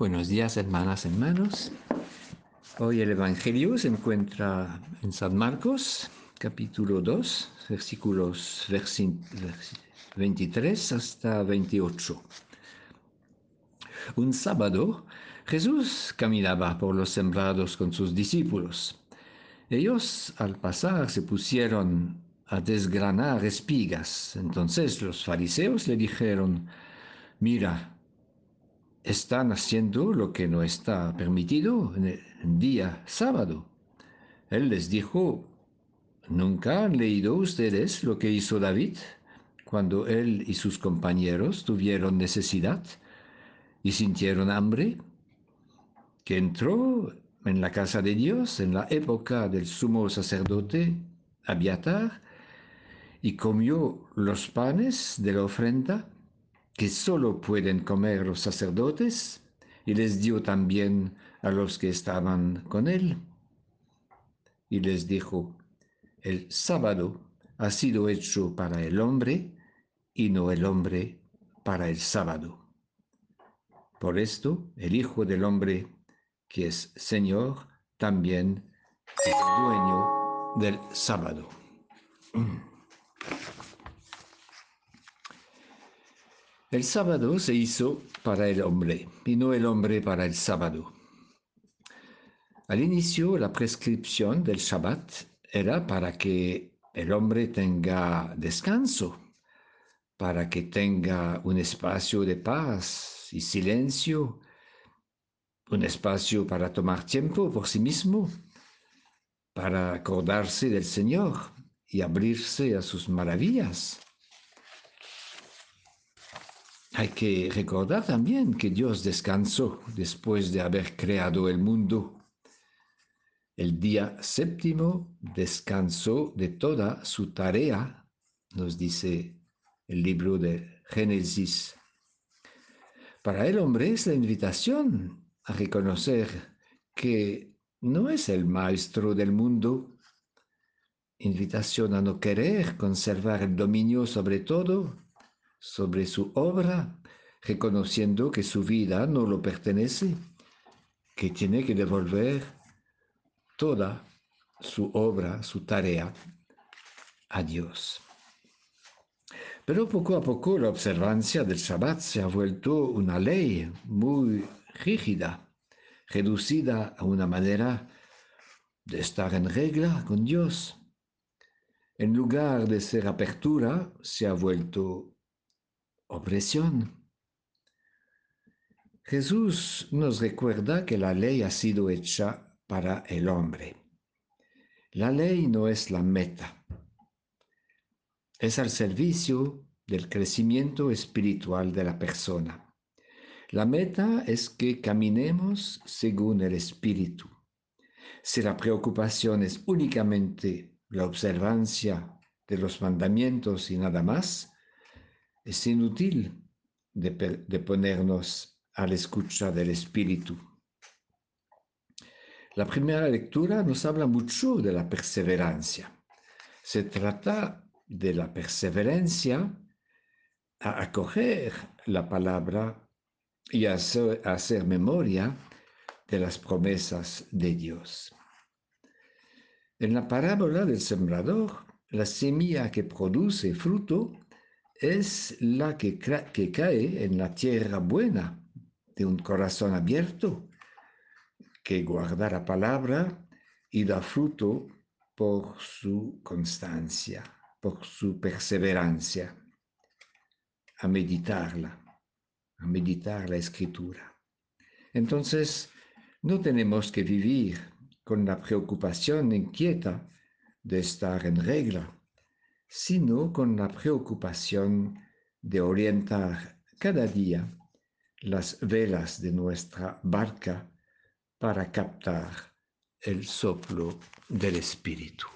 Buenos días, hermanas, hermanos. Hoy el Evangelio se encuentra en San Marcos, capítulo 2, versículos 23 hasta 28. Un sábado, Jesús caminaba por los sembrados con sus discípulos. Ellos, al pasar, se pusieron a desgranar espigas. Entonces los fariseos le dijeron, mira, están haciendo lo que no está permitido en el día sábado. Él les dijo, ¿nunca han leído ustedes lo que hizo David cuando él y sus compañeros tuvieron necesidad y sintieron hambre? Que entró en la casa de Dios en la época del sumo sacerdote Abiatar y comió los panes de la ofrenda que solo pueden comer los sacerdotes, y les dio también a los que estaban con él. Y les dijo, el sábado ha sido hecho para el hombre y no el hombre para el sábado. Por esto, el Hijo del Hombre, que es Señor, también es dueño del sábado. El sábado se hizo para el hombre y no el hombre para el sábado. Al inicio, la prescripción del Shabbat era para que el hombre tenga descanso, para que tenga un espacio de paz y silencio, un espacio para tomar tiempo por sí mismo, para acordarse del Señor y abrirse a sus maravillas. Hay que recordar también que Dios descansó después de haber creado el mundo. El día séptimo descansó de toda su tarea, nos dice el libro de Génesis. Para el hombre es la invitación a reconocer que no es el maestro del mundo, invitación a no querer conservar el dominio sobre todo, sobre su obra, reconociendo que su vida no lo pertenece, que tiene que devolver toda su obra, su tarea a Dios. Pero poco a poco la observancia del Shabbat se ha vuelto una ley muy rígida, reducida a una manera de estar en regla con Dios. En lugar de ser apertura, se ha vuelto opresión. Jesús nos recuerda que la ley ha sido hecha para el hombre. La ley no es la meta, es al servicio del crecimiento espiritual de la persona. La meta es que caminemos según el Espíritu. Si la preocupación es únicamente la observancia de los mandamientos y nada más, es inútil de, ponernos a la escucha del Espíritu. La primera lectura nos habla mucho de la perseverancia. Se trata de la perseverancia a acoger la palabra y a hacer, memoria de las promesas de Dios. En la parábola del sembrador, la semilla que produce fruto es la que, cae en la tierra buena de un corazón abierto, que guarda la palabra y da fruto por su constancia, por su perseverancia, a meditarla, a meditar la escritura. Entonces, no tenemos que vivir con la preocupación inquieta de estar en regla sino con la preocupación de orientar cada día las velas de nuestra barca para captar el soplo del Espíritu.